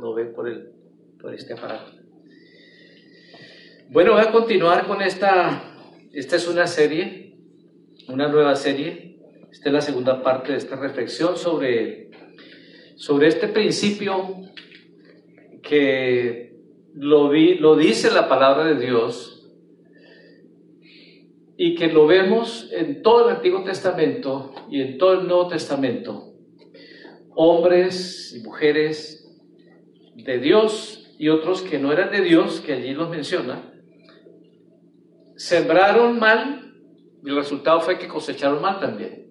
lo ve por, el, por este aparato. Bueno, voy a continuar con esta, esta es una serie, una nueva serie, esta es la segunda parte de esta reflexión sobre, sobre este principio que lo, vi, lo dice la palabra de Dios y que lo vemos en todo el Antiguo Testamento y en todo el Nuevo Testamento. Hombres y mujeres de Dios y otros que no eran de Dios, que allí los menciona, sembraron mal y el resultado fue que cosecharon mal también.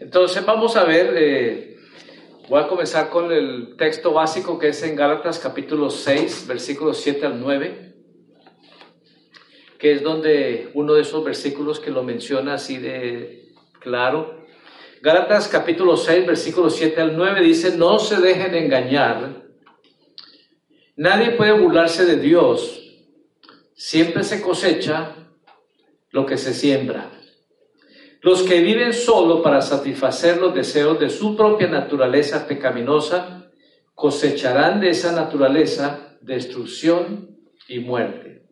Entonces vamos a ver, eh, voy a comenzar con el texto básico que es en Gálatas capítulo 6, versículos 7 al 9 que es donde uno de esos versículos que lo menciona así de claro. Gálatas capítulo 6, versículos 7 al 9 dice, no se dejen engañar. Nadie puede burlarse de Dios. Siempre se cosecha lo que se siembra. Los que viven solo para satisfacer los deseos de su propia naturaleza pecaminosa cosecharán de esa naturaleza destrucción y muerte.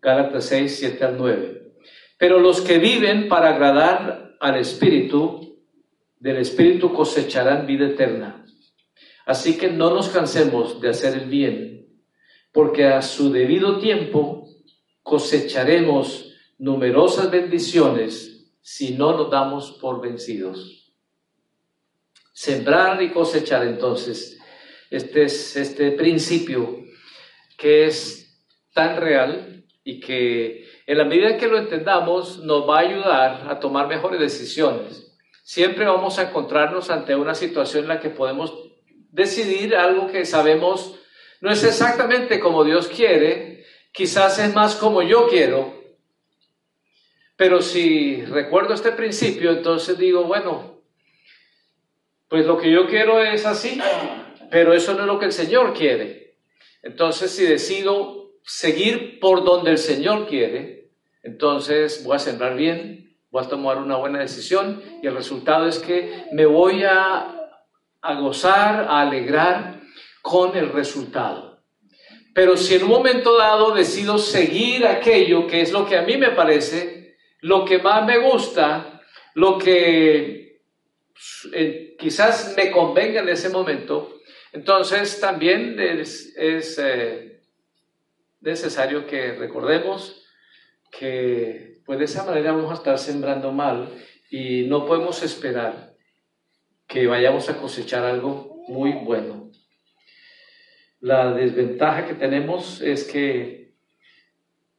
Gálatas 6, 7 al 9. Pero los que viven para agradar al Espíritu, del Espíritu cosecharán vida eterna. Así que no nos cansemos de hacer el bien, porque a su debido tiempo cosecharemos numerosas bendiciones si no nos damos por vencidos. Sembrar y cosechar entonces, este es este principio que es tan real y que en la medida que lo entendamos nos va a ayudar a tomar mejores decisiones. Siempre vamos a encontrarnos ante una situación en la que podemos decidir algo que sabemos no es exactamente como Dios quiere, quizás es más como yo quiero. Pero si recuerdo este principio, entonces digo, bueno, pues lo que yo quiero es así, pero eso no es lo que el Señor quiere. Entonces, si decido seguir por donde el Señor quiere, entonces voy a sembrar bien, voy a tomar una buena decisión y el resultado es que me voy a, gozar, a alegrar con el resultado. Pero si en un momento dado decido seguir aquello que es lo que a mí me parece, lo que más me gusta, lo que eh, quizás me convenga en ese momento, entonces también es, eh, necesario que recordemos que pues de esa manera vamos a estar sembrando mal y no podemos esperar que vayamos a cosechar algo muy bueno. La desventaja que tenemos es que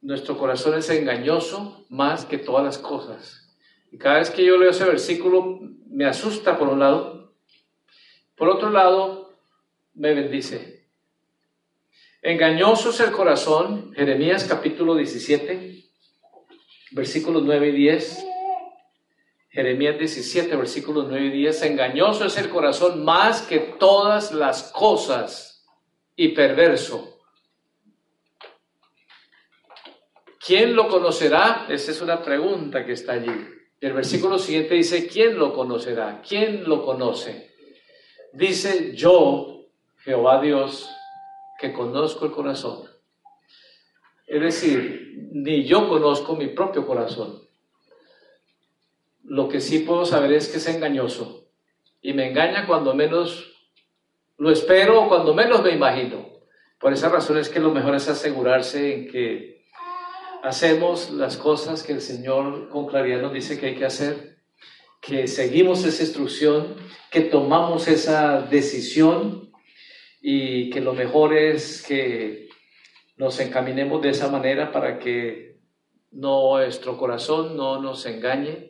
nuestro corazón es engañoso más que todas las cosas. Y cada vez que yo leo ese versículo me asusta por un lado, por otro lado me bendice. Engañoso es el corazón, Jeremías capítulo 17, versículos 9 y 10. Jeremías 17, versículos 9 y 10. Engañoso es el corazón más que todas las cosas y perverso. ¿Quién lo conocerá? Esa es una pregunta que está allí. El versículo siguiente dice, ¿quién lo conocerá? ¿Quién lo conoce? Dice, yo, Jehová Dios, que conozco el corazón. Es decir, ni yo conozco mi propio corazón. Lo que sí puedo saber es que es engañoso y me engaña cuando menos lo espero o cuando menos me imagino. Por esa razón es que lo mejor es asegurarse en que hacemos las cosas que el Señor con claridad nos dice que hay que hacer, que seguimos esa instrucción, que tomamos esa decisión y que lo mejor es que nos encaminemos de esa manera para que nuestro corazón no nos engañe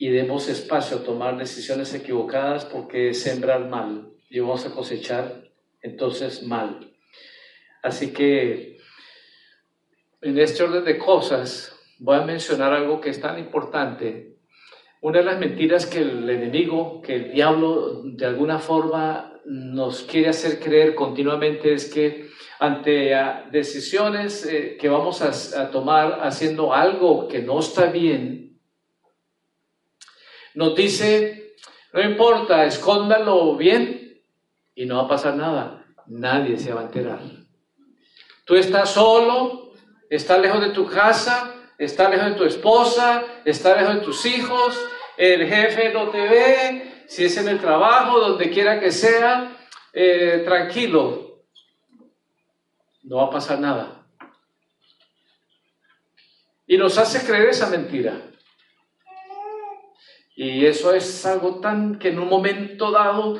y demos espacio a tomar decisiones equivocadas porque es sembrar mal y vamos a cosechar entonces mal. Así que en este orden de cosas voy a mencionar algo que es tan importante. Una de las mentiras que el enemigo, que el diablo de alguna forma nos quiere hacer creer continuamente es que ante ah, decisiones eh, que vamos a, tomar haciendo algo que no está bien, nos dice, no importa, escóndalo bien y no va a pasar nada. Nadie se va a enterar. Tú estás solo, estás lejos de tu casa, estás lejos de tu esposa, estás lejos de tus hijos, el jefe no te ve, si es en el trabajo, donde quiera que sea, eh, tranquilo, no va a pasar nada. Y nos hace creer esa mentira. Y eso es algo tan que en un momento dado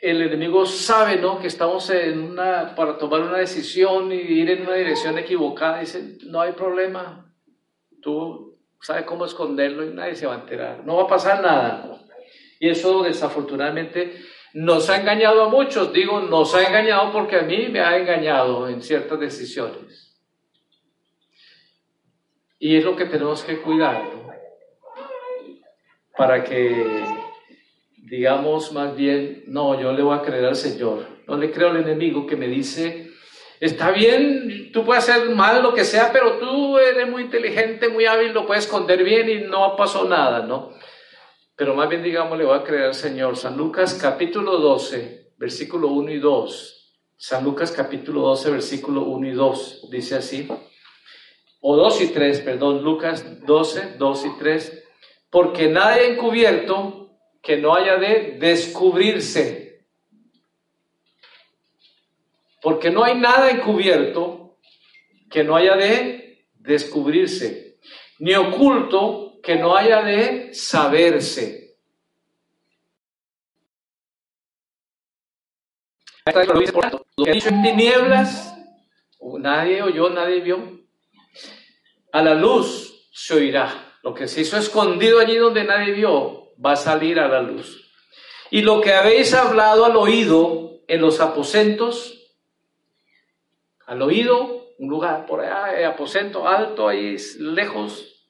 el enemigo sabe, ¿no? Que estamos en una, para tomar una decisión y ir en una dirección equivocada. Dice, no hay problema. Tú sabes cómo esconderlo y nadie se va a enterar. No va a pasar nada. Y eso desafortunadamente nos ha engañado a muchos. Digo, nos ha engañado porque a mí me ha engañado en ciertas decisiones. Y es lo que tenemos que cuidar. Para que digamos más bien, no, yo le voy a creer al Señor, no le creo al enemigo que me dice, está bien, tú puedes hacer mal lo que sea, pero tú eres muy inteligente, muy hábil, lo puedes esconder bien y no pasó nada, ¿no? Pero más bien digamos, le voy a creer al Señor. San Lucas capítulo 12, versículo 1 y 2. San Lucas capítulo 12, versículo 1 y 2, dice así. O 2 y 3, perdón, Lucas 12, 2 y 3. Porque nadie encubierto que no haya de descubrirse. Porque no hay nada encubierto que no haya de descubrirse, ni oculto que no haya de saberse. Lo que dicho en tinieblas, nadie oyó, nadie vio. A la luz se oirá. Lo que se hizo escondido allí donde nadie vio, va a salir a la luz. Y lo que habéis hablado al oído en los aposentos, al oído, un lugar por allá, eh, aposento alto, ahí lejos,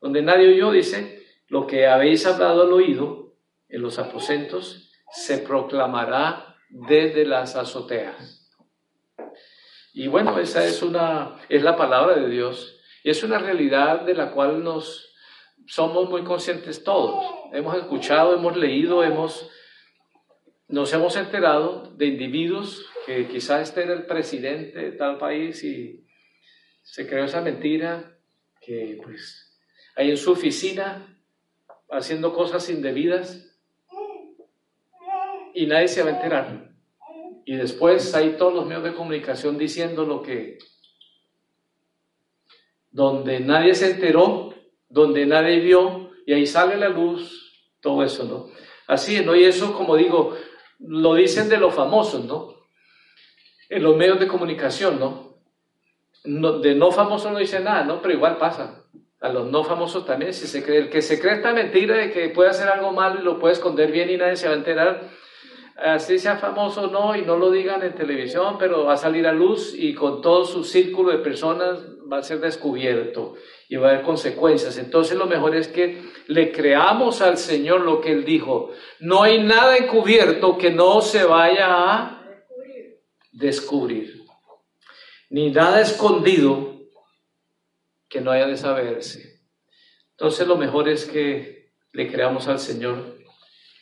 donde nadie oyó, dice, lo que habéis hablado al oído en los aposentos se proclamará desde las azoteas. Y bueno, esa es una, es la palabra de Dios. Y es una realidad de la cual nos, somos muy conscientes todos. Hemos escuchado, hemos leído, hemos, nos hemos enterado de individuos que quizás este era el presidente de tal país y se creó esa mentira que pues ahí en su oficina haciendo cosas indebidas y nadie se va a enterar. Y después hay todos los medios de comunicación diciendo lo que, donde nadie se enteró, donde nadie vio, y ahí sale la luz, todo eso, ¿no? Así, ¿no? Y eso, como digo, lo dicen de los famosos, ¿no? En los medios de comunicación, ¿no? de no famosos no dice nada, ¿no? Pero igual pasa. A los no famosos también, si se cree, el que se cree esta mentira de que puede hacer algo malo y lo puede esconder bien y nadie se va a enterar, así sea famoso no y no lo digan en televisión, pero va a salir a luz y con todo su círculo de personas va a ser descubierto y va a haber consecuencias. Entonces lo mejor es que le creamos al Señor lo que Él dijo. No hay nada encubierto que no se vaya a descubrir, ni nada escondido que no haya de saberse. Entonces lo mejor es que le creamos al Señor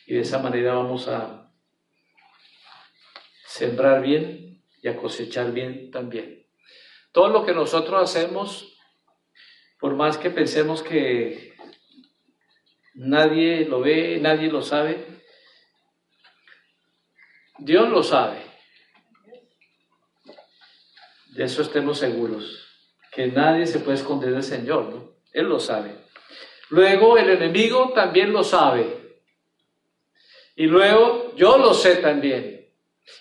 y de esa manera vamos a sembrar bien y a cosechar bien también. Todo lo que nosotros hacemos por más que pensemos que nadie lo ve, nadie lo sabe, Dios lo sabe. De eso estemos seguros, que nadie se puede esconder del Señor, ¿no? Él lo sabe. Luego el enemigo también lo sabe. Y luego yo lo sé también.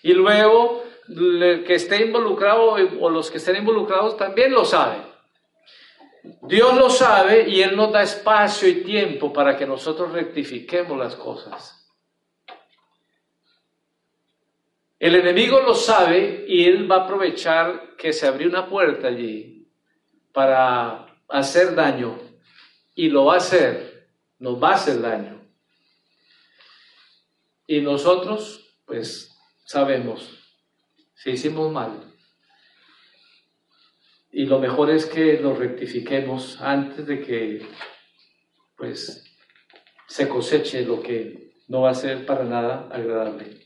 Y luego el que esté involucrado o los que estén involucrados también lo saben. Dios lo sabe y Él nos da espacio y tiempo para que nosotros rectifiquemos las cosas. El enemigo lo sabe y Él va a aprovechar que se abrió una puerta allí para hacer daño y lo va a hacer, nos va a hacer daño. Y nosotros, pues, sabemos si hicimos mal, y lo mejor es que lo rectifiquemos antes de que pues se coseche lo que no va a ser para nada agradable.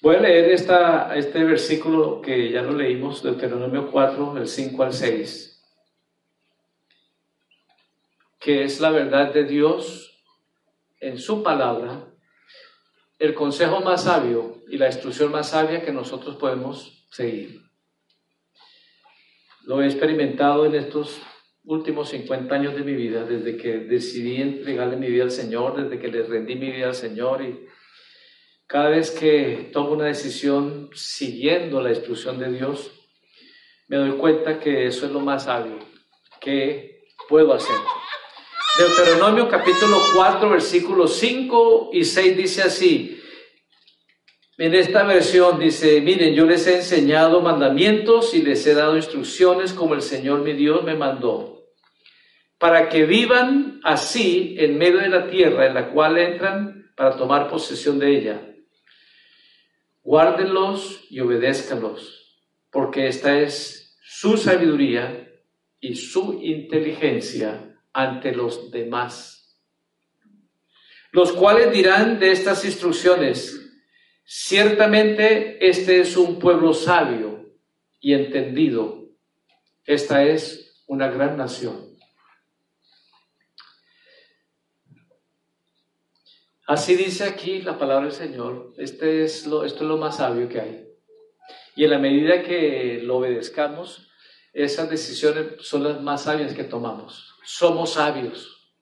Voy a leer esta, este versículo que ya lo leímos, Deuteronomio 4, del 5 al 6, que es la verdad de Dios en su palabra el consejo más sabio y la instrucción más sabia que nosotros podemos seguir. Lo he experimentado en estos últimos 50 años de mi vida, desde que decidí entregarle mi vida al Señor, desde que le rendí mi vida al Señor y cada vez que tomo una decisión siguiendo la instrucción de Dios, me doy cuenta que eso es lo más sabio que puedo hacer. Deuteronomio capítulo 4, versículos 5 y 6 dice así. En esta versión dice, miren, yo les he enseñado mandamientos y les he dado instrucciones como el Señor mi Dios me mandó, para que vivan así en medio de la tierra en la cual entran para tomar posesión de ella guárdenlos y obedézcanlos, porque esta es su sabiduría y su inteligencia ante los demás, los cuales dirán de estas instrucciones, ciertamente este es un pueblo sabio y entendido, esta es una gran nación. Así dice aquí la palabra del Señor. Este es lo, esto es lo más sabio que hay. Y en la medida que lo obedezcamos, esas decisiones son las más sabias que tomamos. Somos sabios.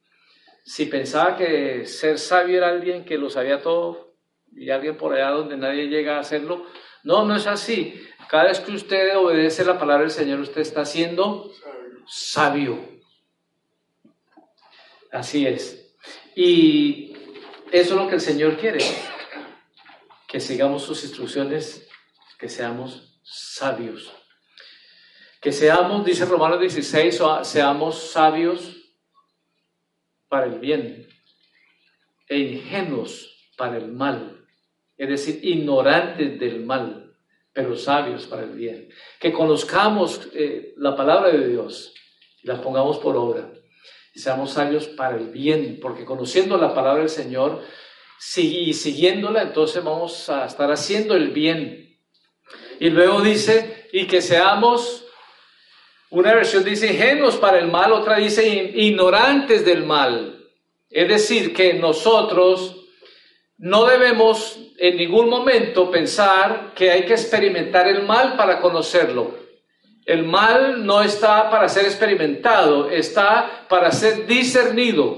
Si pensaba que ser sabio era alguien que lo sabía todo y alguien por allá donde nadie llega a hacerlo, no, no es así. Cada vez que usted obedece la palabra del Señor, usted está siendo sabio. Así es. Y eso es lo que el Señor quiere, que sigamos sus instrucciones, que seamos sabios. Que seamos, dice Romanos 16, seamos sabios para el bien e ingenuos para el mal, es decir, ignorantes del mal, pero sabios para el bien. Que conozcamos eh, la palabra de Dios y la pongamos por obra y seamos sabios para el bien, porque conociendo la palabra del Señor y siguiéndola, entonces vamos a estar haciendo el bien. Y luego dice, y que seamos, una versión dice ingenuos para el mal, otra dice ignorantes del mal. Es decir, que nosotros no debemos en ningún momento pensar que hay que experimentar el mal para conocerlo. El mal no está para ser experimentado, está para ser discernido.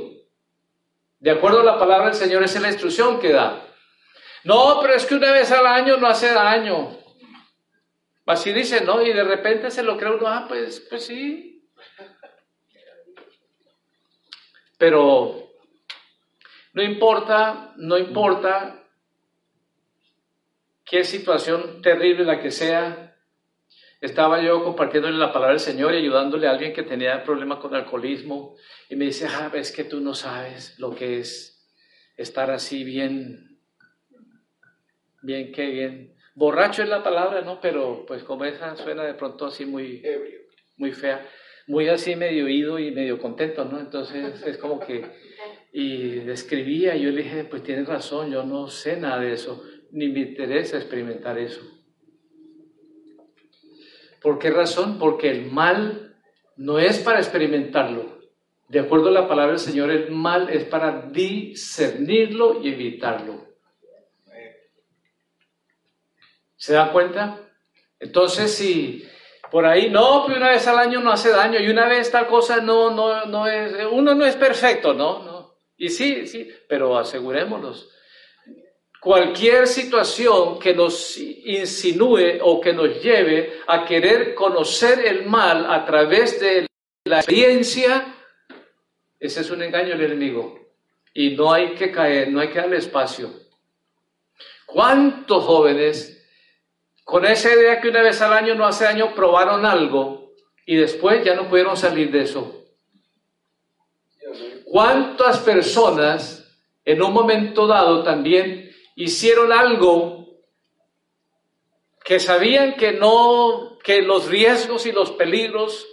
De acuerdo a la palabra del Señor, esa es la instrucción que da. No, pero es que una vez al año no hace daño. Así dice, ¿no? Y de repente se lo cree uno, ah, pues, pues sí. Pero no importa, no importa qué situación terrible la que sea, estaba yo compartiéndole la palabra del Señor y ayudándole a alguien que tenía problemas con alcoholismo y me dice, ah, es que tú no sabes lo que es estar así bien, bien, qué bien. Borracho es la palabra, ¿no? Pero pues como esa suena de pronto así muy, muy fea, muy así medio oído y medio contento, ¿no? Entonces es como que, y describía, yo le dije, pues tienes razón, yo no sé nada de eso, ni me interesa experimentar eso. ¿Por qué razón? Porque el mal no es para experimentarlo. De acuerdo a la palabra del Señor, el mal es para discernirlo y evitarlo. ¿Se da cuenta? Entonces, si por ahí, no, pues una vez al año no hace daño y una vez tal cosa no, no, no es, uno no es perfecto, ¿no? no. Y sí, sí, pero asegurémonos cualquier situación que nos insinúe o que nos lleve a querer conocer el mal a través de la experiencia, ese es un engaño del enemigo. Y no hay que caer, no hay que darle espacio. ¿Cuántos jóvenes con esa idea que una vez al año, no hace año, probaron algo y después ya no pudieron salir de eso? ¿Cuántas personas en un momento dado también hicieron algo que sabían que no, que los riesgos y los peligros